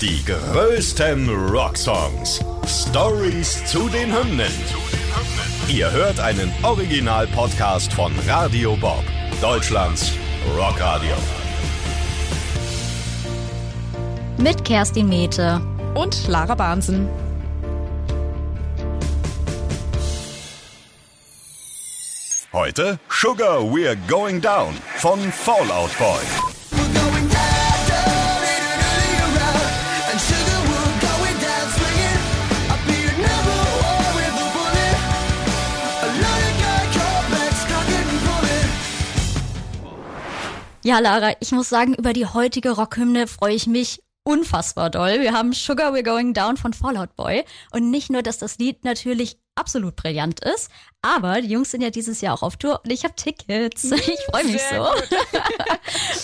Die größten Rocksongs. Stories zu den Hymnen. Ihr hört einen Original-Podcast von Radio Bob, Deutschlands Rockradio. Mit Kerstin Mete und Lara Bahnsen. Heute Sugar We're Going Down von Fallout Boy. Ja, Lara, ich muss sagen, über die heutige Rockhymne freue ich mich unfassbar doll. Wir haben Sugar We're Going Down von Fallout Boy. Und nicht nur, dass das Lied natürlich absolut brillant ist, aber die Jungs sind ja dieses Jahr auch auf Tour und ich habe Tickets. Ich freue mich Sehr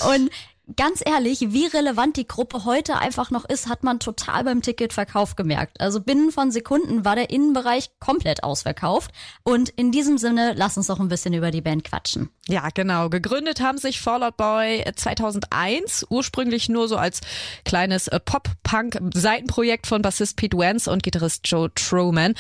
so. und ganz ehrlich, wie relevant die Gruppe heute einfach noch ist, hat man total beim Ticketverkauf gemerkt. Also binnen von Sekunden war der Innenbereich komplett ausverkauft. Und in diesem Sinne, lass uns doch ein bisschen über die Band quatschen. Ja, genau. Gegründet haben sich Fallout Boy 2001, ursprünglich nur so als kleines Pop-Punk-Seitenprojekt von Bassist Pete Wentz und Gitarrist Joe Truman.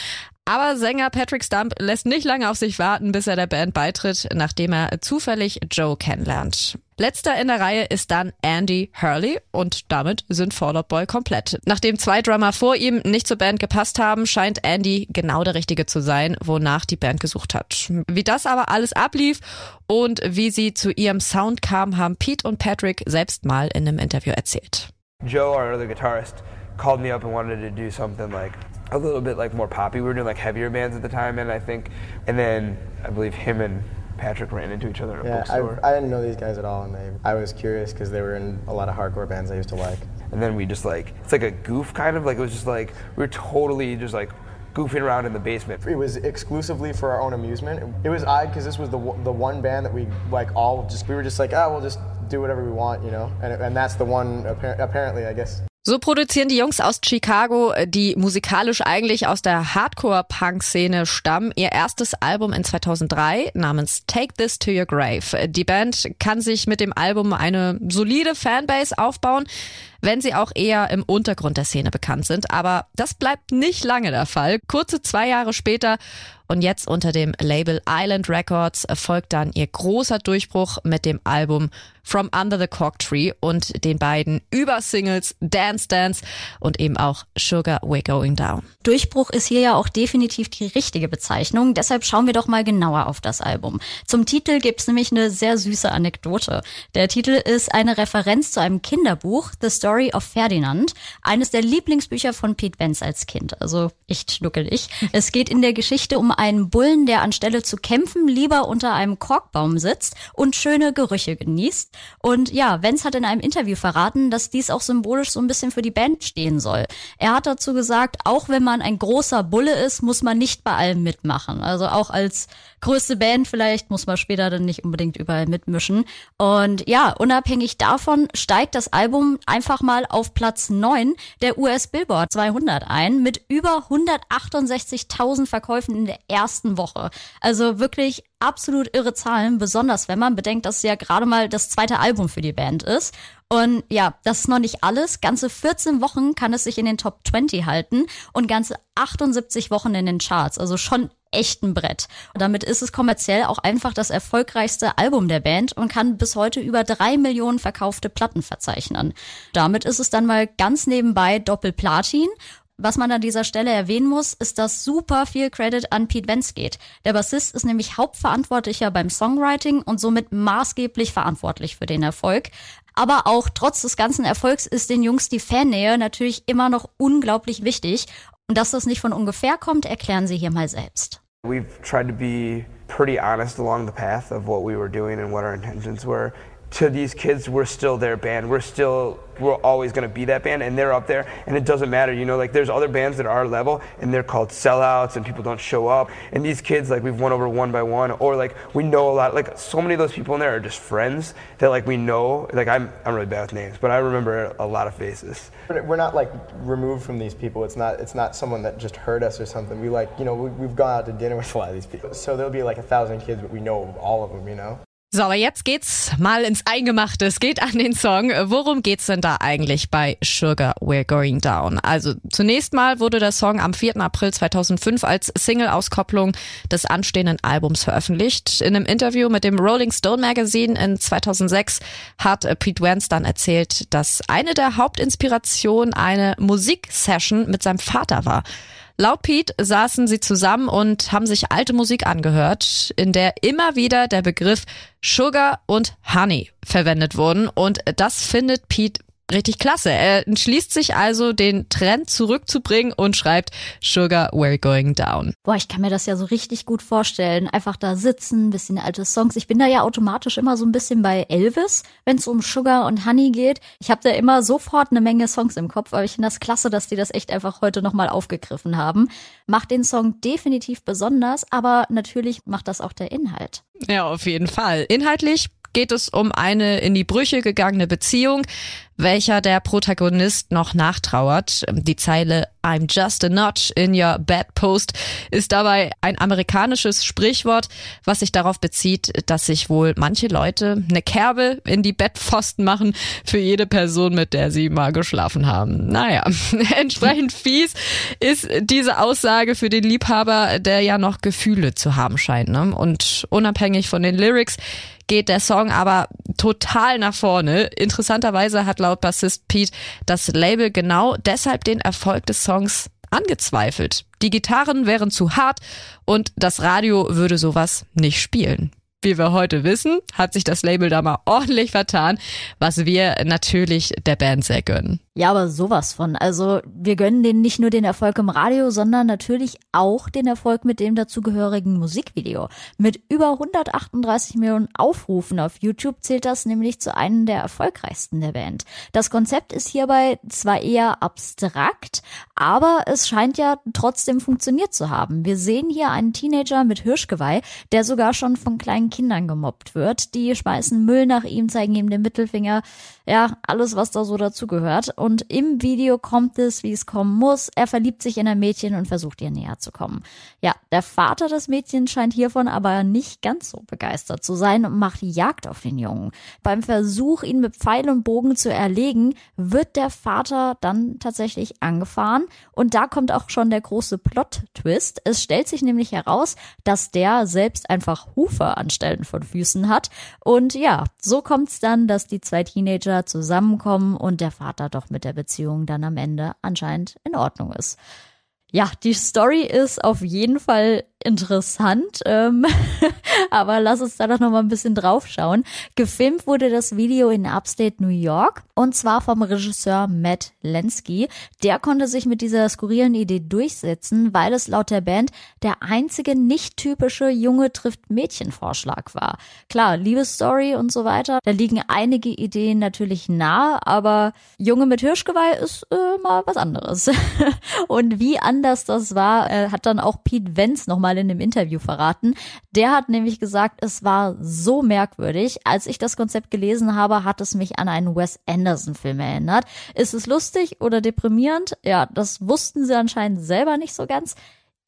Aber Sänger Patrick Stump lässt nicht lange auf sich warten, bis er der Band beitritt, nachdem er zufällig Joe kennenlernt. Letzter in der Reihe ist dann Andy Hurley und damit sind Fall Out Boy komplett. Nachdem zwei Drummer vor ihm nicht zur Band gepasst haben, scheint Andy genau der Richtige zu sein, wonach die Band gesucht hat. Wie das aber alles ablief und wie sie zu ihrem Sound kam, haben Pete und Patrick selbst mal in einem Interview erzählt. Joe, our other guitarist, called me up and wanted to do something like a little bit like more poppy. We were doing like heavier bands at the time, and I think, and then I believe him and Patrick ran into each other in a yeah, bookstore. I, I didn't know these guys at all, and they, I was curious because they were in a lot of hardcore bands I used to like. And then we just like, it's like a goof kind of, like it was just like, we were totally just like goofing around in the basement. It was exclusively for our own amusement. It was odd because this was the, the one band that we like all just, we were just like, oh, we'll just do whatever we want, you know? And, and that's the one, apparently, I guess. So produzieren die Jungs aus Chicago, die musikalisch eigentlich aus der Hardcore-Punk-Szene stammen, ihr erstes Album in 2003 namens Take This to Your Grave. Die Band kann sich mit dem Album eine solide Fanbase aufbauen, wenn sie auch eher im Untergrund der Szene bekannt sind. Aber das bleibt nicht lange der Fall. Kurze zwei Jahre später und jetzt unter dem Label Island Records erfolgt dann ihr großer Durchbruch mit dem Album From Under the Cork Tree und den beiden Übersingles Dance Dance und eben auch Sugar We're Going Down. Durchbruch ist hier ja auch definitiv die richtige Bezeichnung, deshalb schauen wir doch mal genauer auf das Album. Zum Titel gibt's nämlich eine sehr süße Anekdote. Der Titel ist eine Referenz zu einem Kinderbuch, The Story of Ferdinand, eines der Lieblingsbücher von Pete Wentz als Kind, also echt schnuckelig. Es geht in der Geschichte um einen Bullen, der anstelle zu kämpfen lieber unter einem Korkbaum sitzt und schöne Gerüche genießt. Und ja, Vance hat in einem Interview verraten, dass dies auch symbolisch so ein bisschen für die Band stehen soll. Er hat dazu gesagt, auch wenn man ein großer Bulle ist, muss man nicht bei allem mitmachen. Also auch als größte Band vielleicht muss man später dann nicht unbedingt überall mitmischen. Und ja, unabhängig davon steigt das Album einfach mal auf Platz 9 der US Billboard 200 ein mit über 168.000 Verkäufen in der ersten Woche. Also wirklich absolut irre Zahlen, besonders wenn man bedenkt, dass es ja gerade mal das zweite Album für die Band ist. Und ja, das ist noch nicht alles. Ganze 14 Wochen kann es sich in den Top 20 halten und ganze 78 Wochen in den Charts. Also schon echt ein Brett. Und damit ist es kommerziell auch einfach das erfolgreichste Album der Band und kann bis heute über drei Millionen verkaufte Platten verzeichnen. Damit ist es dann mal ganz nebenbei Doppelplatin was man an dieser Stelle erwähnen muss, ist, dass super viel Credit an Pete Wentz geht. Der Bassist ist nämlich Hauptverantwortlicher beim Songwriting und somit maßgeblich verantwortlich für den Erfolg. Aber auch trotz des ganzen Erfolgs ist den Jungs die Fannähe natürlich immer noch unglaublich wichtig. Und dass das nicht von ungefähr kommt, erklären sie hier mal selbst. We've tried to be pretty honest along the path of what we were doing and what our intentions were. To these kids, we're still their band. We're still we're always going to be that band and they're up there and it doesn't matter you know like there's other bands that are our level and they're called sellouts and people don't show up and these kids like we've won over one by one or like we know a lot like so many of those people in there are just friends that like we know like i'm, I'm really bad with names but i remember a lot of faces But we're not like removed from these people it's not it's not someone that just hurt us or something we like you know we, we've gone out to dinner with a lot of these people so there'll be like a thousand kids but we know all of them you know So, aber jetzt geht's mal ins Eingemachte. Es geht an den Song. Worum geht's denn da eigentlich bei Sugar We're Going Down? Also zunächst mal wurde der Song am 4. April 2005 als Single-Auskopplung des anstehenden Albums veröffentlicht. In einem Interview mit dem Rolling Stone Magazine in 2006 hat Pete Wentz dann erzählt, dass eine der Hauptinspirationen eine Musiksession mit seinem Vater war. Laut Pete saßen sie zusammen und haben sich alte Musik angehört, in der immer wieder der Begriff Sugar und Honey verwendet wurden. Und das findet Pete Richtig klasse. Er entschließt sich also, den Trend zurückzubringen und schreibt Sugar, we're going down. Boah, ich kann mir das ja so richtig gut vorstellen. Einfach da sitzen, bisschen alte Songs. Ich bin da ja automatisch immer so ein bisschen bei Elvis, wenn es um Sugar und Honey geht. Ich habe da immer sofort eine Menge Songs im Kopf, aber ich finde das klasse, dass die das echt einfach heute nochmal aufgegriffen haben. Macht den Song definitiv besonders, aber natürlich macht das auch der Inhalt. Ja, auf jeden Fall. Inhaltlich geht es um eine in die Brüche gegangene Beziehung, welcher der Protagonist noch nachtrauert. Die Zeile I'm just a notch in your bedpost ist dabei ein amerikanisches Sprichwort, was sich darauf bezieht, dass sich wohl manche Leute eine Kerbe in die Bettpfosten machen für jede Person, mit der sie mal geschlafen haben. Naja, entsprechend fies ist diese Aussage für den Liebhaber, der ja noch Gefühle zu haben scheint. Ne? Und unabhängig von den Lyrics geht der Song aber total nach vorne. Interessanterweise hat laut Bassist Pete das Label genau deshalb den Erfolg des Songs angezweifelt. Die Gitarren wären zu hart und das Radio würde sowas nicht spielen. Wie wir heute wissen, hat sich das Label da mal ordentlich vertan, was wir natürlich der Band sehr gönnen. Ja, aber sowas von. Also wir gönnen denen nicht nur den Erfolg im Radio, sondern natürlich auch den Erfolg mit dem dazugehörigen Musikvideo. Mit über 138 Millionen Aufrufen auf YouTube zählt das nämlich zu einem der erfolgreichsten der Band. Das Konzept ist hierbei zwar eher abstrakt, aber es scheint ja trotzdem funktioniert zu haben. Wir sehen hier einen Teenager mit Hirschgeweih, der sogar schon von kleinen Kindern gemobbt wird. Die schmeißen Müll nach ihm, zeigen ihm den Mittelfinger. Ja, alles, was da so dazugehört und im Video kommt es, wie es kommen muss. Er verliebt sich in ein Mädchen und versucht ihr näher zu kommen. Ja, der Vater des Mädchens scheint hiervon aber nicht ganz so begeistert zu sein und macht Jagd auf den Jungen. Beim Versuch, ihn mit Pfeil und Bogen zu erlegen, wird der Vater dann tatsächlich angefahren und da kommt auch schon der große Plot-Twist. Es stellt sich nämlich heraus, dass der selbst einfach Hufe anstellen von Füßen hat und ja, so kommt es dann, dass die zwei Teenager zusammenkommen und der Vater doch mit mit der Beziehung dann am Ende anscheinend in Ordnung ist. Ja, die Story ist auf jeden Fall interessant, ähm, aber lass uns da doch noch mal ein bisschen drauf schauen. Gefilmt wurde das Video in Upstate New York und zwar vom Regisseur Matt Lensky. Der konnte sich mit dieser skurrilen Idee durchsetzen, weil es laut der Band der einzige nicht typische Junge trifft Mädchen Vorschlag war. Klar, Liebesstory und so weiter, da liegen einige Ideen natürlich nahe, aber Junge mit Hirschgeweih ist äh, mal was anderes. und wie anders das war, äh, hat dann auch Pete Wentz nochmal mal in dem Interview verraten. Der hat nämlich gesagt, es war so merkwürdig. Als ich das Konzept gelesen habe, hat es mich an einen Wes Anderson-Film erinnert. Ist es lustig oder deprimierend? Ja, das wussten sie anscheinend selber nicht so ganz.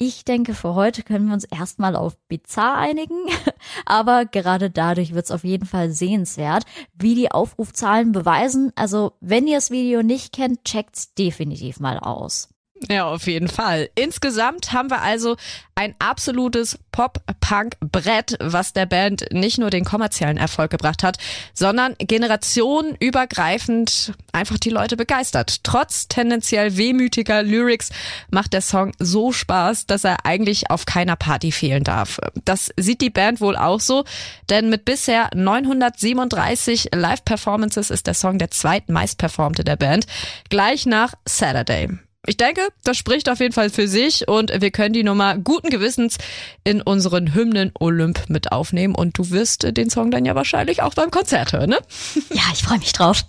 Ich denke, für heute können wir uns erstmal auf bizarr einigen, aber gerade dadurch wird es auf jeden Fall sehenswert, wie die Aufrufzahlen beweisen. Also, wenn ihr das Video nicht kennt, checkt's definitiv mal aus. Ja, auf jeden Fall. Insgesamt haben wir also ein absolutes Pop-Punk-Brett, was der Band nicht nur den kommerziellen Erfolg gebracht hat, sondern generationenübergreifend einfach die Leute begeistert. Trotz tendenziell wehmütiger Lyrics macht der Song so Spaß, dass er eigentlich auf keiner Party fehlen darf. Das sieht die Band wohl auch so, denn mit bisher 937 Live-Performances ist der Song der zweitmeistperformte der Band, gleich nach Saturday. Ich denke, das spricht auf jeden Fall für sich und wir können die Nummer guten Gewissens in unseren Hymnen Olymp mit aufnehmen und du wirst den Song dann ja wahrscheinlich auch beim Konzert hören, ne? Ja, ich freue mich drauf.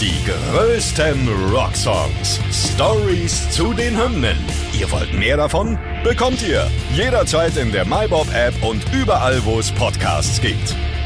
Die größten Rocksongs. Stories zu den Hymnen. Ihr wollt mehr davon? Bekommt ihr jederzeit in der MyBob App und überall, wo es Podcasts gibt.